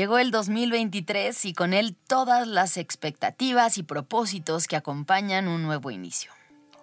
Llegó el 2023 y con él todas las expectativas y propósitos que acompañan un nuevo inicio.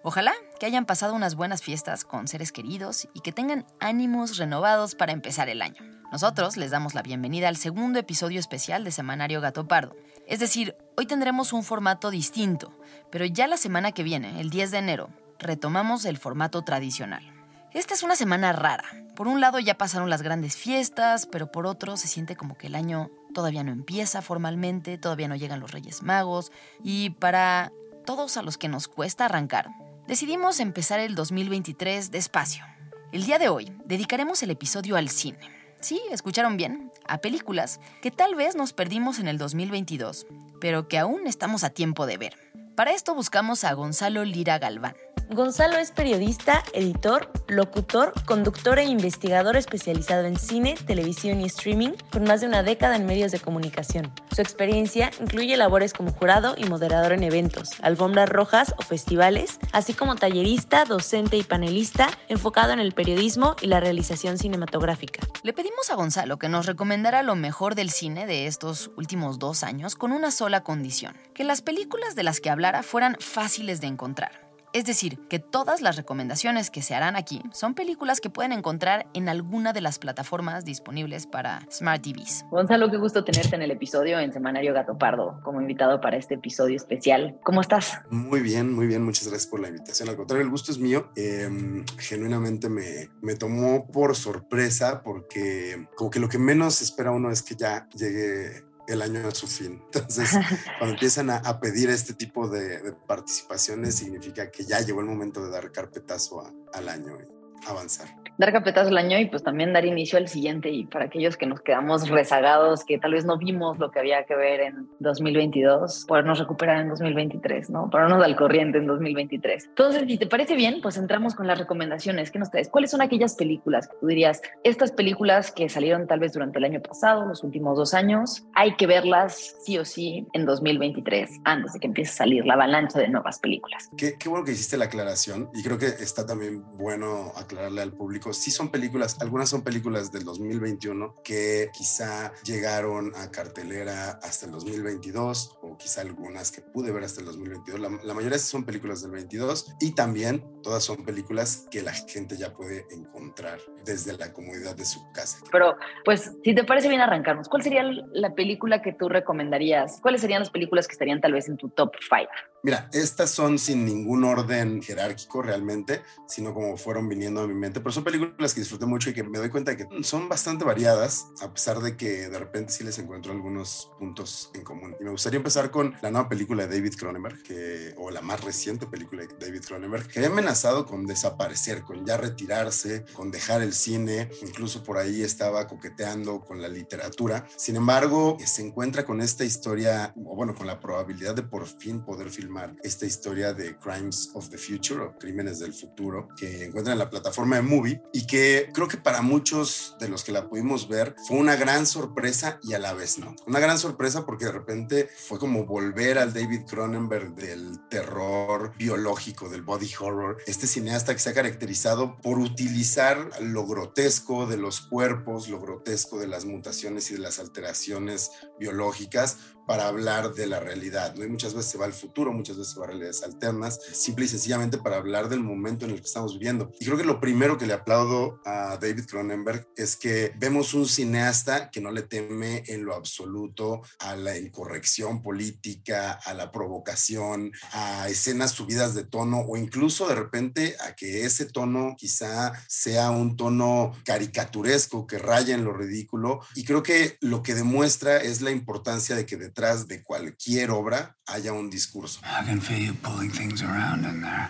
Ojalá que hayan pasado unas buenas fiestas con seres queridos y que tengan ánimos renovados para empezar el año. Nosotros les damos la bienvenida al segundo episodio especial de Semanario Gato Pardo. Es decir, hoy tendremos un formato distinto, pero ya la semana que viene, el 10 de enero, retomamos el formato tradicional. Esta es una semana rara. Por un lado ya pasaron las grandes fiestas, pero por otro se siente como que el año todavía no empieza formalmente, todavía no llegan los Reyes Magos y para todos a los que nos cuesta arrancar, decidimos empezar el 2023 despacio. El día de hoy dedicaremos el episodio al cine. Sí, escucharon bien, a películas que tal vez nos perdimos en el 2022, pero que aún estamos a tiempo de ver. Para esto buscamos a Gonzalo Lira Galván. Gonzalo es periodista, editor, locutor, conductor e investigador especializado en cine, televisión y streaming, con más de una década en medios de comunicación. Su experiencia incluye labores como jurado y moderador en eventos, alfombras rojas o festivales, así como tallerista, docente y panelista, enfocado en el periodismo y la realización cinematográfica. Le pedimos a Gonzalo que nos recomendara lo mejor del cine de estos últimos dos años con una sola condición, que las películas de las que hablara fueran fáciles de encontrar. Es decir, que todas las recomendaciones que se harán aquí son películas que pueden encontrar en alguna de las plataformas disponibles para Smart TVs. Gonzalo, qué gusto tenerte en el episodio en Semanario Gato Pardo como invitado para este episodio especial. ¿Cómo estás? Muy bien, muy bien. Muchas gracias por la invitación. Al contrario, el gusto es mío. Em, genuinamente me, me tomó por sorpresa porque como que lo que menos espera uno es que ya llegue el año a su fin. Entonces, cuando empiezan a, pedir este tipo de, participaciones, significa que ya llegó el momento de dar carpetazo al año avanzar dar capetazo el año y pues también dar inicio al siguiente y para aquellos que nos quedamos rezagados, que tal vez no vimos lo que había que ver en 2022, podernos recuperar en 2023, ¿no? Ponernos al corriente en 2023. Entonces, si te parece bien, pues entramos con las recomendaciones. ¿Qué nos traes? ¿Cuáles son aquellas películas que tú dirías, estas películas que salieron tal vez durante el año pasado, los últimos dos años, hay que verlas sí o sí en 2023, antes de que empiece a salir la avalancha de nuevas películas? Qué, qué bueno que hiciste la aclaración y creo que está también bueno aclararle al público sí son películas, algunas son películas del 2021 que quizá llegaron a cartelera hasta el 2022 o quizá algunas que pude ver hasta el 2022. La, la mayoría son películas del 22 y también todas son películas que la gente ya puede encontrar desde la comodidad de su casa. Pero pues si te parece bien arrancarnos, ¿cuál sería la película que tú recomendarías? ¿Cuáles serían las películas que estarían tal vez en tu top 5? Mira, estas son sin ningún orden jerárquico realmente, sino como fueron viniendo a mi mente, pero son películas que disfruté mucho y que me doy cuenta de que son bastante variadas, a pesar de que de repente sí les encuentro algunos puntos en común. Y me gustaría empezar con la nueva película de David Cronenberg, que, o la más reciente película de David Cronenberg, que había amenazado con desaparecer, con ya retirarse, con dejar el cine, incluso por ahí estaba coqueteando con la literatura. Sin embargo, se encuentra con esta historia, o bueno, con la probabilidad de por fin poder filmar esta historia de Crimes of the Future o Crímenes del Futuro, que encuentran en la plataforma de Movie y que creo que para muchos de los que la pudimos ver fue una gran sorpresa y a la vez no. Una gran sorpresa porque de repente fue como volver al David Cronenberg del terror biológico, del body horror, este cineasta que se ha caracterizado por utilizar lo grotesco de los cuerpos, lo grotesco de las mutaciones y de las alteraciones biológicas para hablar de la realidad. ¿no? Y muchas veces se va al futuro, muchas veces se va a realidades alternas, simple y sencillamente para hablar del momento en el que estamos viviendo. Y creo que lo primero que le aplaudo a David Cronenberg es que vemos un cineasta que no le teme en lo absoluto a la incorrección política, a la provocación, a escenas subidas de tono o incluso de repente a que ese tono quizá sea un tono caricaturesco que raya en lo ridículo. Y creo que lo que demuestra es la importancia de que de detrás de cualquier obra haya un discurso. I can feel you pulling things around in there.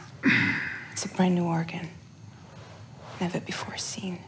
It's a brand new organ. Never before seen.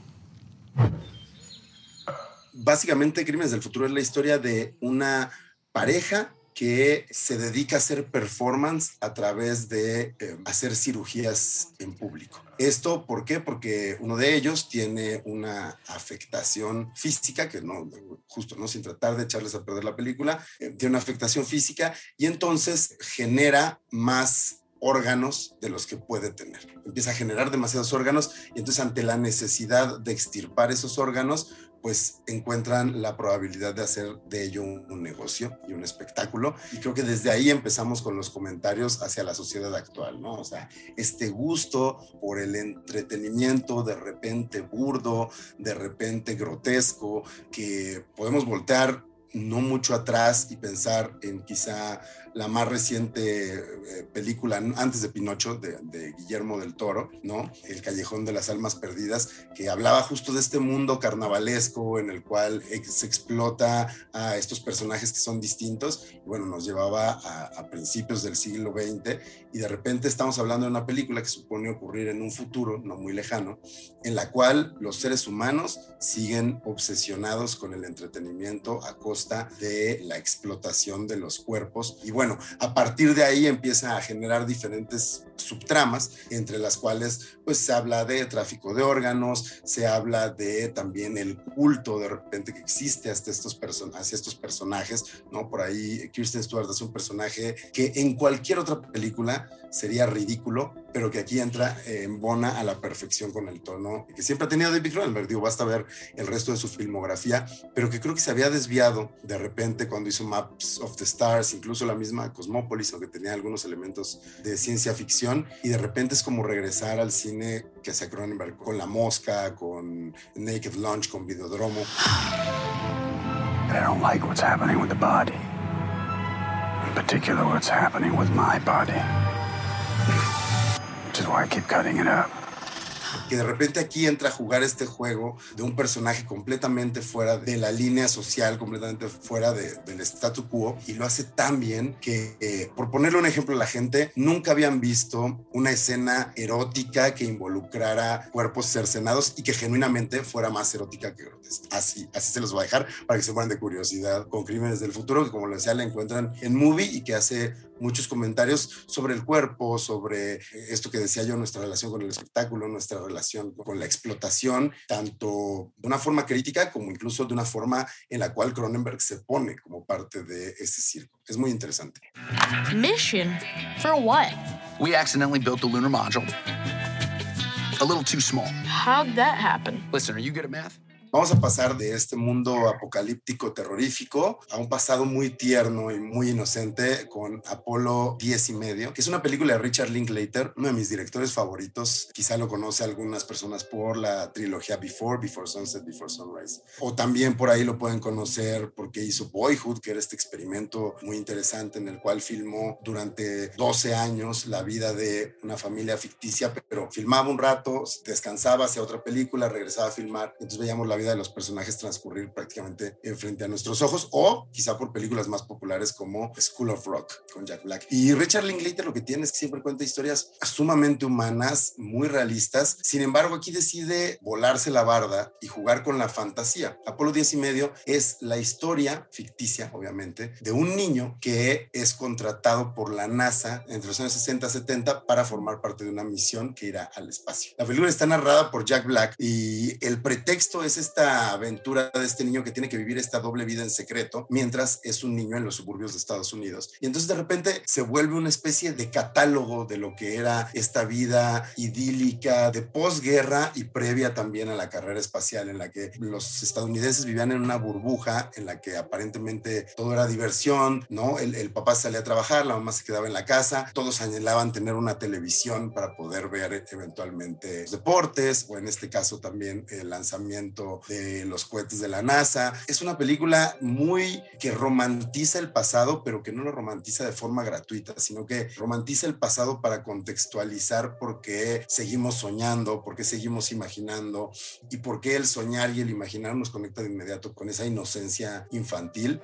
Básicamente, Crímenes del Futuro es la historia de una pareja que se dedica a hacer performance a través de eh, hacer cirugías en público. Esto, ¿por qué? Porque uno de ellos tiene una afectación física, que no, justo, ¿no? Sin tratar de echarles a perder la película, eh, tiene una afectación física y entonces genera más órganos de los que puede tener. Empieza a generar demasiados órganos y entonces ante la necesidad de extirpar esos órganos, pues encuentran la probabilidad de hacer de ello un, negocio y un espectáculo. Y creo que desde ahí empezamos con los comentarios hacia la sociedad actual, ¿no? O sea, este gusto por el entretenimiento de repente burdo, de repente grotesco, que podemos voltear no mucho atrás y pensar en quizá la más reciente eh, película antes de Pinocho de, Guillermo del Toro, ¿no? El Callejón de las Almas Perdidas, que hablaba justo de este mundo carnavalesco en el cual se explota a estos personajes que son distintos bueno, nos llevaba a, a principios del siglo XX y de repente estamos hablando de una película que supone ocurrir en un futuro no muy lejano, en la cual los seres humanos siguen obsesionados con el entretenimiento a costa de la explotación de los cuerpos y bueno, a partir de ahí empieza a generar diferentes subtramas, entre las cuales pues se habla de tráfico de órganos, se habla de también el culto de repente que existe hasta estos hacia estos personajes, ¿no? Por ahí Kirsten Stewart es un personaje que en cualquier otra película sería ridículo, pero que aquí entra en bona a la perfección con el tono que siempre ha tenido David Cronenberg, digo, basta ver el resto de su filmografía, pero que creo que se había desviado de repente cuando hizo Maps of the Stars, incluso la misma Cosmópolis, aunque tenía algunos elementos de ciencia ficción, y de repente es como regresar al cine que hace Cronenberg con La Mosca, con Naked Lunch, con Videodromo. I don't like what's happening with the body. In particular, what's happening with my body. Is why I keep cutting it up que de repente aquí entra a jugar este juego de un personaje completamente fuera de la línea social, completamente fuera del statu quo, y lo hace tan bien que, eh, por ponerle un ejemplo a la gente, nunca habían visto una escena erótica que involucrara cuerpos cercenados y que genuinamente fuera más erótica que grotesca. Así, así se los voy a dejar para que se mueran de curiosidad con Crímenes del Futuro, que como les decía, la encuentran en Movie y que hace muchos comentarios sobre el cuerpo, sobre esto que decía yo, nuestra relación con el espectáculo, nuestra relación con la explotación, tanto de una forma crítica como incluso de una forma en la cual Cronenberg se pone como parte de ese circo. Es muy interesante. Mission? For what? We accidentally built the lunar module. A little too small. How'd that happen? Listen, are you good at math? Vamos a pasar de este mundo apocalíptico terrorífico a un pasado muy tierno y muy inocente con Apolo 10 y medio, que es una película de Richard Linklater, uno de mis directores favoritos. Quizá lo conoce algunas personas por la trilogía Before, Before Sunset, Before Sunrise. O también por ahí lo pueden conocer porque hizo Boyhood, que era este experimento muy interesante en el cual filmó durante 12 años la vida de una familia ficticia, pero filmaba un rato, descansaba hacia otra película, regresaba a filmar, entonces veíamos la vida de los personajes transcurrir prácticamente frente a nuestros ojos o quizá por películas más populares como School of Rock con Jack Black. Y Richard Linklater lo que tiene es que siempre cuenta historias sumamente humanas, muy realistas. Sin embargo, aquí decide volarse la barda y jugar con la fantasía. Apolo 10 y medio es la historia ficticia, obviamente, de un niño que es contratado por la NASA entre los años 60 y 70 para formar parte de una misión que irá al espacio. La película está narrada por Jack Black y el pretexto es esta aventura de este niño que tiene que vivir esta doble vida en secreto mientras es un niño en los suburbios de Estados Unidos. Y entonces de repente se vuelve una especie de catálogo de lo que era esta vida idílica de posguerra y previa también a la carrera espacial en la que los estadounidenses vivían en una burbuja en la que aparentemente todo era diversión, ¿no? El, el papá salía a trabajar, la mamá se quedaba en la casa, todos anhelaban tener una televisión para poder ver eventualmente deportes o en este caso también el lanzamiento de los cohetes de la NASA. Es una película muy que romantiza el pasado, pero que no lo romantiza de forma gratuita, sino que romantiza el pasado para contextualizar por qué seguimos soñando, por qué seguimos imaginando y por qué el soñar y el imaginar nos conecta de inmediato con esa inocencia infantil.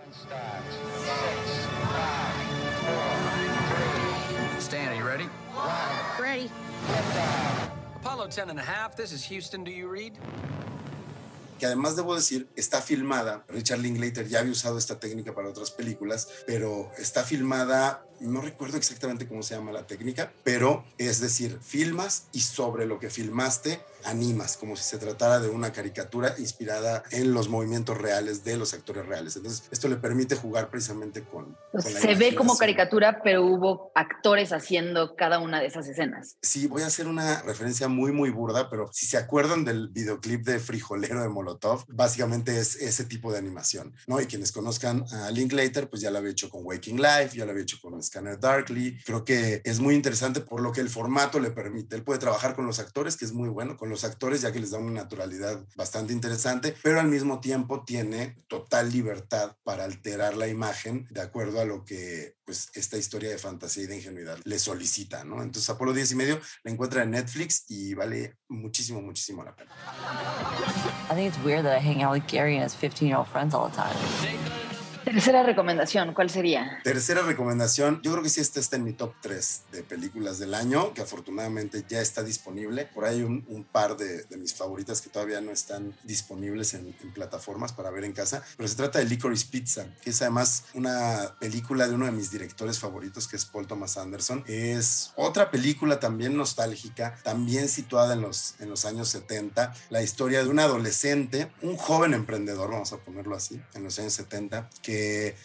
Stan, you ready? Ready. Apollo 10 and a half, this is Houston, do you read? Que además debo decir, está filmada, Richard Linklater ya había usado esta técnica para otras películas, pero está filmada no recuerdo exactamente cómo se llama la técnica, pero es decir, filmas y sobre lo que filmaste animas, como si se tratara de una caricatura inspirada en los movimientos reales de los actores reales. Entonces, esto le permite jugar precisamente con... se ve como caricatura, pero hubo actores haciendo cada una de esas escenas. Sí, voy a hacer una referencia muy, muy burda, pero si se acuerdan del videoclip de Frijolero de Molotov, básicamente es ese tipo de animación, ¿no? Y quienes conozcan a Linklater, pues ya lo había hecho con Waking Life, ya lo había hecho con Scanner Darkly. Creo que es muy interesante por lo que el formato le permite. Él puede trabajar con los actores, que es muy bueno, con los actores, ya que les da una naturalidad bastante interesante, pero al mismo tiempo tiene total libertad para alterar la imagen de acuerdo a lo que pues esta historia de fantasía y de ingenuidad le solicita, ¿no? Entonces Apolo 10 y medio la encuentra en Netflix y vale muchísimo, muchísimo la pena. I think it's weird that I hang out with Gary and his 15-year-old friends all the time. Tercera recomendación, ¿cuál sería? Tercera recomendación, yo creo que sí esta está en mi top 3 de películas del año, que afortunadamente ya está disponible. Por ahí un, un par de, mis favoritas que todavía no están disponibles en, en, plataformas para ver en casa, pero se trata de Licorice Pizza, que es además una película de uno de mis directores favoritos, que es Paul Thomas Anderson. Es otra película también nostálgica, también situada en los, en los años 70, la historia de un adolescente, un joven emprendedor, vamos a ponerlo así, en los años 70,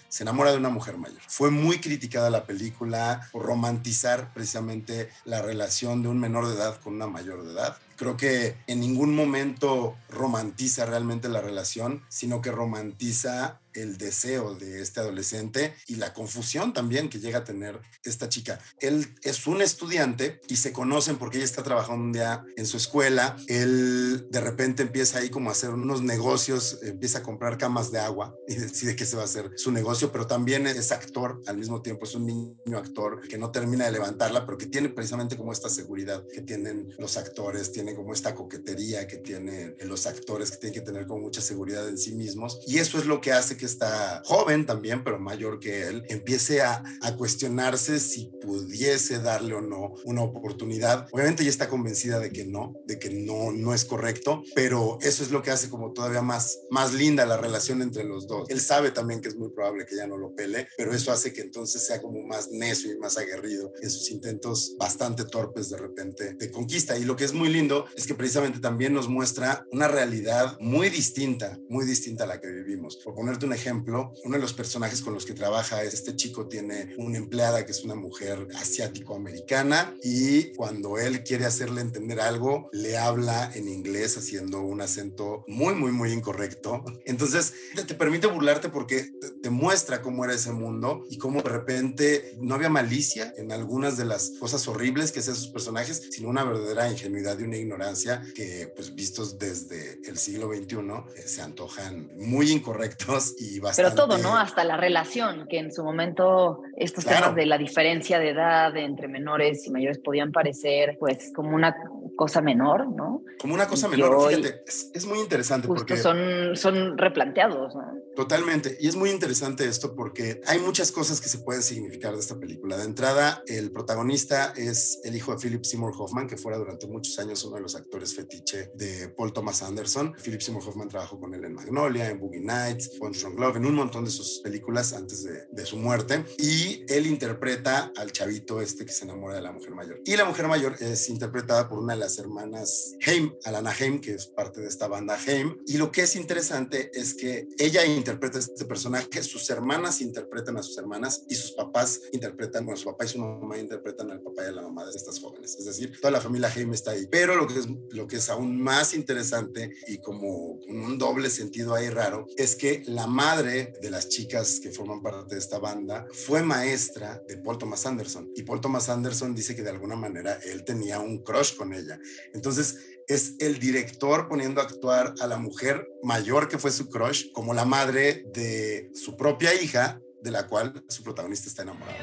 se enamora de una mujer mayor. Fue muy criticada la película por romantizar precisamente la relación de un menor de edad con una mayor de edad. Creo que en ningún momento romantiza realmente la relación, sino que romantiza el deseo de este adolescente y la confusión también que llega a tener esta chica. Él es un estudiante y se conocen porque ella está trabajando un día en su escuela. Él de repente empieza ahí como a hacer unos negocios, empieza a comprar camas de agua y decide que se va a hacer su negocio, pero también es actor, al mismo tiempo es un niño actor que no termina de levantarla, pero que tiene precisamente como esta seguridad que tienen los actores, tiene como esta coquetería que tienen los actores que tienen que tener como mucha seguridad en sí mismos y eso es lo que hace que está joven también, pero mayor que él, empiece a, a, cuestionarse si pudiese darle o no una oportunidad. Obviamente ya está convencida de que no, de que no, no es correcto, pero eso es lo que hace como todavía más, más linda la relación entre los dos. Él sabe también que es muy probable que ya no lo pele, pero eso hace que entonces sea como más necio y más aguerrido en sus intentos bastante torpes de repente de conquista. Y lo que es muy lindo es que precisamente también nos muestra una realidad muy distinta, muy distinta a la que vivimos. Por ponerte un ejemplo, uno de los personajes con los que trabaja es este chico tiene una empleada que es una mujer asiático-americana y cuando él quiere hacerle entender algo, le habla en inglés haciendo un acento muy, muy, muy incorrecto. Entonces, te permite burlarte porque te muestra cómo era ese mundo y cómo de repente no había malicia en algunas de las cosas horribles que hacían sus personajes, sino una verdadera ingenuidad y una ignorancia que, pues, vistos desde el siglo XXI, eh, se antojan muy incorrectos y bastante... Pero todo, ¿no? Hasta la relación, que en su momento estos claro. temas de la diferencia de edad entre menores y mayores podían parecer, pues, como una cosa menor, ¿no? Como una cosa menor, fíjate, es, muy interesante porque... Son, son replanteados, ¿no? Totalmente, y es muy interesante esto porque hay muchas cosas que se pueden significar de esta película. De entrada, el protagonista es el hijo de Philip Seymour Hoffman, que fuera durante muchos años uno de los actores fetiche de Paul Thomas Anderson. Philip Seymour Hoffman trabajó con él en Magnolia, en Boogie Nights, One Strong Love, en un montón de sus películas antes de, de su muerte. Y él interpreta al chavito este que se enamora de la mujer mayor. Y la mujer mayor es interpretada por una de las hermanas Haim, Alana Haim, que es parte de esta banda Haim. Y lo que es interesante es que ella interpreta este personaje, sus hermanas interpretan a sus hermanas y sus papás interpretan, bueno, su papá y su mamá interpretan al papá y a la mamá de estas jóvenes. Es decir, toda la familia Haim está ahí. Pero lo que es, lo que es aún más interesante y como un doble sentido ahí raro es que la madre de las chicas que forman parte de esta banda fue maestra de Paul Thomas Anderson. Y Paul Thomas Anderson dice que de alguna manera él tenía un crush con ella. Entonces, es el director poniendo a actuar a la mujer mayor que fue su crush como la madre de su propia hija, de la cual su protagonista está enamorado.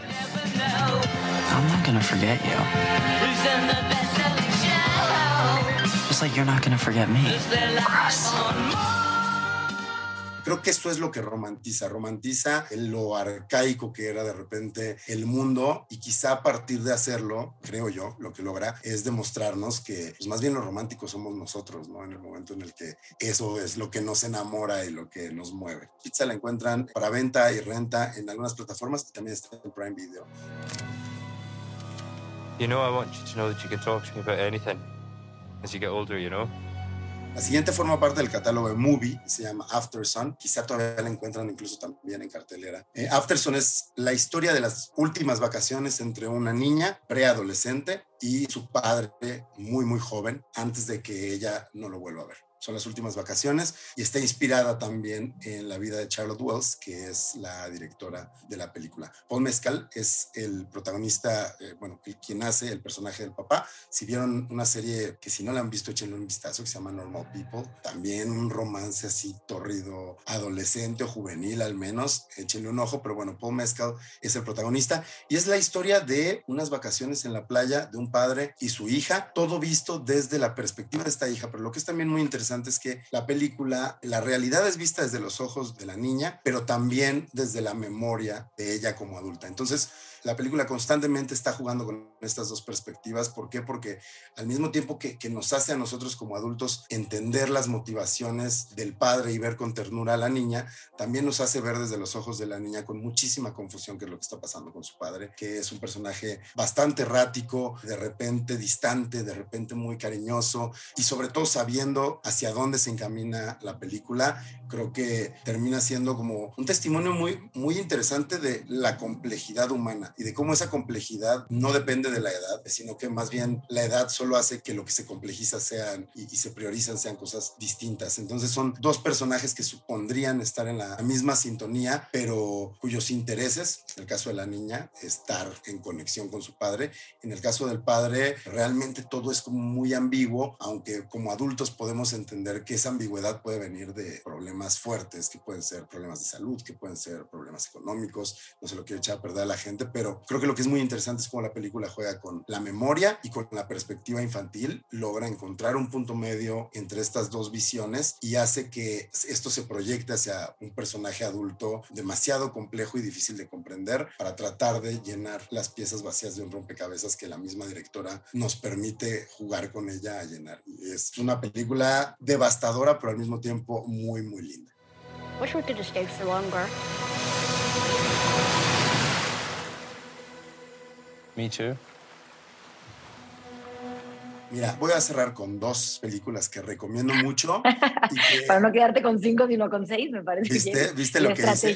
I'm not gonna forget you. Creo que esto es lo que romantiza, romantiza lo arcaico que era de repente el mundo y quizá a partir de hacerlo, creo yo, lo que logra es demostrarnos que pues más bien los románticos somos nosotros, ¿no? En el momento en el que eso es lo que nos enamora y lo que nos mueve. Pizza la encuentran para venta y renta en algunas plataformas y también está en Prime Video. You know, I want you to know that you can talk to me about anything as you get older, you know? La siguiente forma parte del catálogo de Movie, se llama Afterson. Quizá todavía la encuentran incluso también en cartelera. Eh, Afterson es la historia de las últimas vacaciones entre una niña preadolescente y su padre muy, muy joven, antes de que ella no lo vuelva a ver son las últimas vacaciones y está inspirada también en la vida de Charlotte Wells, que es la directora de la película. Paul Mescal es el protagonista, eh, bueno, el, quien hace el personaje del papá. Si vieron una serie que si no la han visto, échenle un vistazo, que se llama Normal People, también un romance así torrido, adolescente o juvenil al menos, échenle un ojo, pero bueno, Paul Mescal es el protagonista y es la historia de unas vacaciones en la playa de un padre y su hija, todo visto desde la perspectiva de esta hija, pero lo que es también muy interesante es que la película, la realidad es vista desde los ojos de la niña, pero también desde la memoria de ella como adulta. Entonces, la película constantemente está jugando con estas dos perspectivas. ¿Por qué? Porque al mismo tiempo que, nos hace a nosotros como adultos entender las motivaciones del padre y ver con ternura a la niña, también nos hace ver desde los ojos de la niña con muchísima confusión qué es lo que está pasando con su padre, que es un personaje bastante errático, de repente distante, de repente muy cariñoso y sobre todo sabiendo hacia dónde se encamina la película. Creo que termina siendo como un testimonio muy, muy interesante de la complejidad humana y de cómo esa complejidad no depende de la edad, sino que más bien la edad solo hace que lo que se complejiza sean y, se priorizan sean cosas distintas. Entonces son dos personajes que supondrían estar en la misma sintonía, pero cuyos intereses, en el caso de la niña, estar en conexión con su padre. En el caso del padre, realmente todo es como muy ambiguo, aunque como adultos podemos entender que esa ambigüedad puede venir de problemas fuertes, que pueden ser problemas de salud, que pueden ser problemas económicos, no se lo quiero echar a perder a la gente, pero creo que lo que es muy interesante es cómo la película juega con la memoria y con la perspectiva infantil, logra encontrar un punto medio entre estas dos visiones y hace que esto se proyecte hacia un personaje adulto demasiado complejo y difícil de comprender para tratar de llenar las piezas vacías de un rompecabezas que la misma directora nos permite jugar con ella a llenar. Es una película devastadora, pero al mismo tiempo muy, muy linda. Wish we could stay for longer. Me too. Mira, voy a cerrar con dos películas que recomiendo mucho. Para no quedarte con cinco, sino con seis, me parece. ¿Viste, ¿viste lo que dice?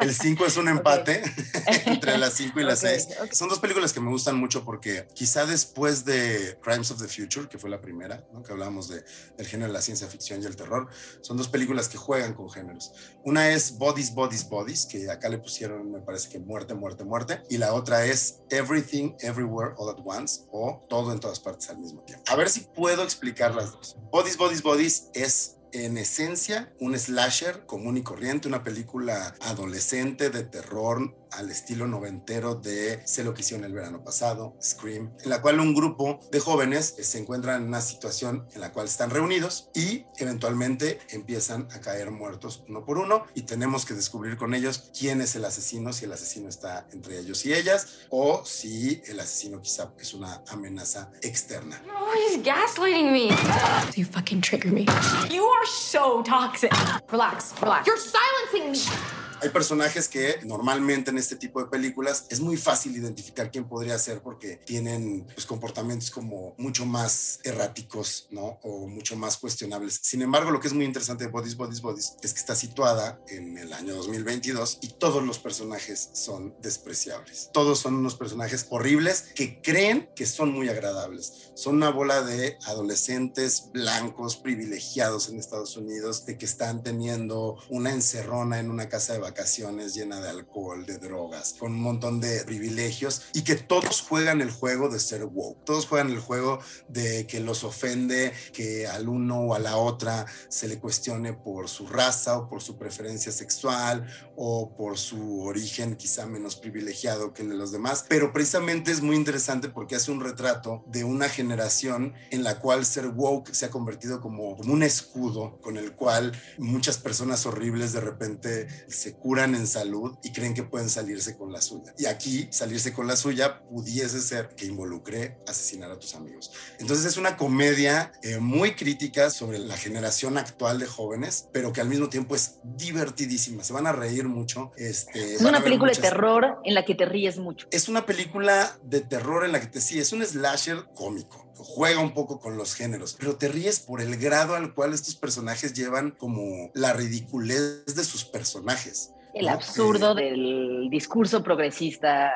El cinco es un empate entre las cinco y las seis. Son dos películas que me gustan mucho porque quizá después de Crimes of the Future, que fue la primera, que hablábamos de, del género de la ciencia ficción y el terror, son dos películas que juegan con géneros. Una es Bodies, Bodies, Bodies, que acá le pusieron, me parece que muerte, muerte, muerte. Y la otra es Everything, Everywhere, All at Once, o Todo en todas partes al mismo a ver si puedo explicar las dos. Bodies, Bodies, Bodies es en esencia un slasher común y corriente, una película adolescente de terror al estilo noventero de Sé lo que hicieron el verano pasado, Scream, en la cual un grupo de jóvenes se encuentran en una situación en la cual están reunidos y eventualmente empiezan a caer muertos uno por uno y tenemos que descubrir con ellos quién es el asesino, si el asesino está entre ellos y ellas o si el asesino quizá es una amenaza externa. Oh, he's gaslighting me. You fucking trigger me. You are so toxic. Relax, relax. You're silencing me. Hay personajes que normalmente en este tipo de películas es muy fácil identificar quién podría ser porque tienen pues, comportamientos como mucho más erráticos, ¿no? O mucho más cuestionables. Sin embargo, lo que es muy interesante de Bodies, Bodies, Bodies es que está situada en el año 2022 y todos los personajes son despreciables. Todos son unos personajes horribles que creen que son muy agradables. Son una bola de adolescentes blancos privilegiados en Estados Unidos de que están teniendo una encerrona en una casa de vacaciones llena de alcohol, de drogas, con un montón de privilegios y que todos juegan el juego de ser woke. Todos juegan el juego de que los ofende que al uno o a la otra se le cuestione por su raza o por su preferencia sexual o por su origen quizá menos privilegiado que el de los demás. Pero precisamente es muy interesante porque hace un retrato de una generación en la cual ser woke se ha convertido como, como un escudo con el cual muchas personas horribles de repente se curan en salud y creen que pueden salirse con la suya. Y aquí salirse con la suya pudiese ser que involucre asesinar a tus amigos. Entonces es una comedia eh, muy crítica sobre la generación actual de jóvenes, pero que al mismo tiempo es divertidísima. Se van a reír mucho. Este, es una película de terror en la que te ríes mucho. Es una película de terror en la que te sí, es un slasher cómico juega un poco con los géneros, pero te ríes por el grado al cual estos personajes llevan como la ridiculez de sus personajes. El absurdo del discurso progresista,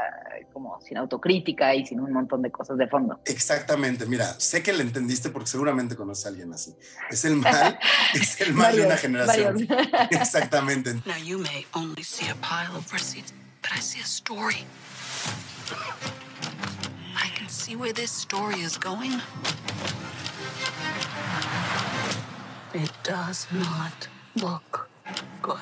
como sin autocrítica y sin un montón de cosas de fondo. Exactamente, mira, sé que le entendiste porque seguramente conoce a alguien así. Es el mal, es el mal de una generación. Exactamente. Now you may only see a pile of receipts, but I see a story. I can see where this story is going. It does not look good.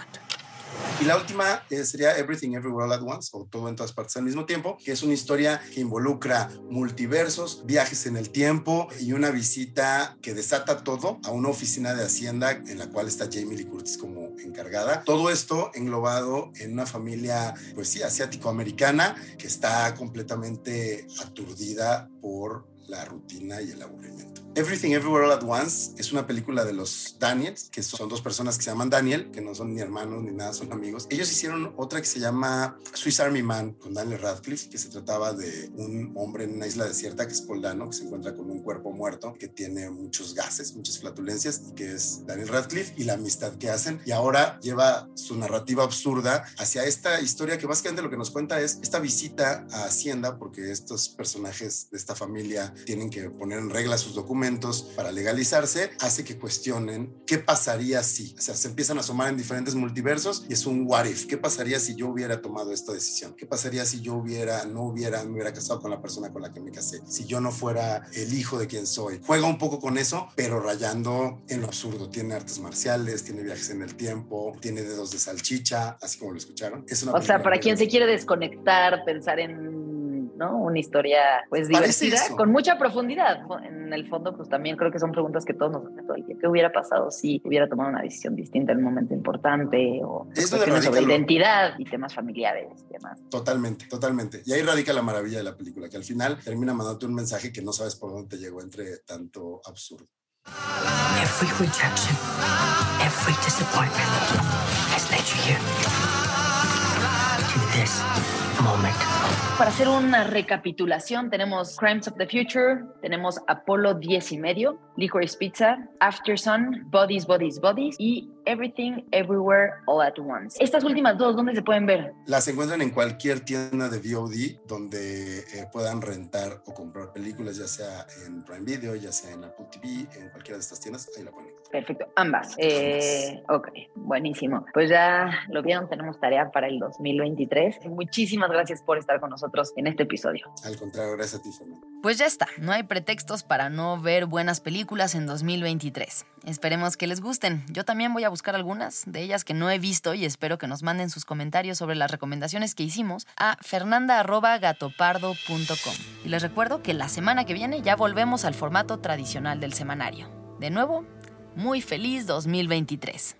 Y la última eh, sería Everything Everywhere All at Once, o Todo en todas partes al mismo tiempo, que es una historia que involucra multiversos, viajes en el tiempo y una visita que desata todo a una oficina de Hacienda en la cual está Jamie Lee Curtis como encargada. Todo esto englobado en una familia, pues sí, asiático-americana que está completamente aturdida por la rutina y el aburrimiento. Everything Everywhere All at Once es una película de los Daniels, que son dos personas que se llaman Daniel, que no son ni hermanos ni nada, son amigos. Ellos hicieron otra que se llama Swiss Army Man con Daniel Radcliffe, que se trataba de un hombre en una isla desierta que es poldano, que se encuentra con un cuerpo muerto, que tiene muchos gases, muchas flatulencias, y que es Daniel Radcliffe y la amistad que hacen. Y ahora lleva su narrativa absurda hacia esta historia que básicamente lo que nos cuenta es esta visita a Hacienda, porque estos personajes de esta familia tienen que poner en regla sus documentos para legalizarse, hace que cuestionen qué pasaría si, o sea, se empiezan a asomar en diferentes multiversos y es un what if, qué pasaría si yo hubiera tomado esta decisión, qué pasaría si yo hubiera, no hubiera, me hubiera casado con la persona con la que me casé, si yo no fuera el hijo de quien soy. Juega un poco con eso, pero rayando en lo absurdo. Tiene artes marciales, tiene viajes en el tiempo, tiene dedos de salchicha, así como lo escucharon. Es una o sea, para quien se quiere desconectar, pensar en ¿no? Una historia pues divertida, con mucha profundidad. En el fondo, pues también creo que son preguntas que todos nos hacen todo el tiempo. ¿Qué hubiera pasado si hubiera tomado una decisión distinta en un momento importante? O cuestiones sobre identidad y temas familiares y demás. Totalmente, totalmente. Y ahí radica la maravilla de la película, que al final termina mandándote un mensaje que no sabes por dónde te llegó entre tanto absurdo. Every rejection, every disappointment has led you here Para hacer una recapitulación, tenemos Crimes of the Future, tenemos Apolo 10 y medio, Licorice Pizza, After Sun, Bodies, Bodies, Bodies y Everything, Everywhere, All at Once. Estas últimas dos, ¿dónde se pueden ver? Las encuentran en cualquier tienda de VOD donde eh, puedan rentar o comprar películas, ya sea en Prime Video, ya sea en Apple TV, en cualquiera de estas tiendas, ahí la pueden encontrar. Perfecto, ambas. Eh, ok, buenísimo. Pues ya lo vieron, tenemos tarea para el 2023. Muchísimas gracias por estar con nosotros en este episodio. Al contrario, gracias a ti, Fernando. Pues ya está, no hay pretextos para no ver buenas películas en 2023. Esperemos que les gusten. Yo también voy a buscar algunas de ellas que no he visto y espero que nos manden sus comentarios sobre las recomendaciones que hicimos a fernanda.gatopardo.com. Y les recuerdo que la semana que viene ya volvemos al formato tradicional del semanario. De nuevo, muy feliz 2023.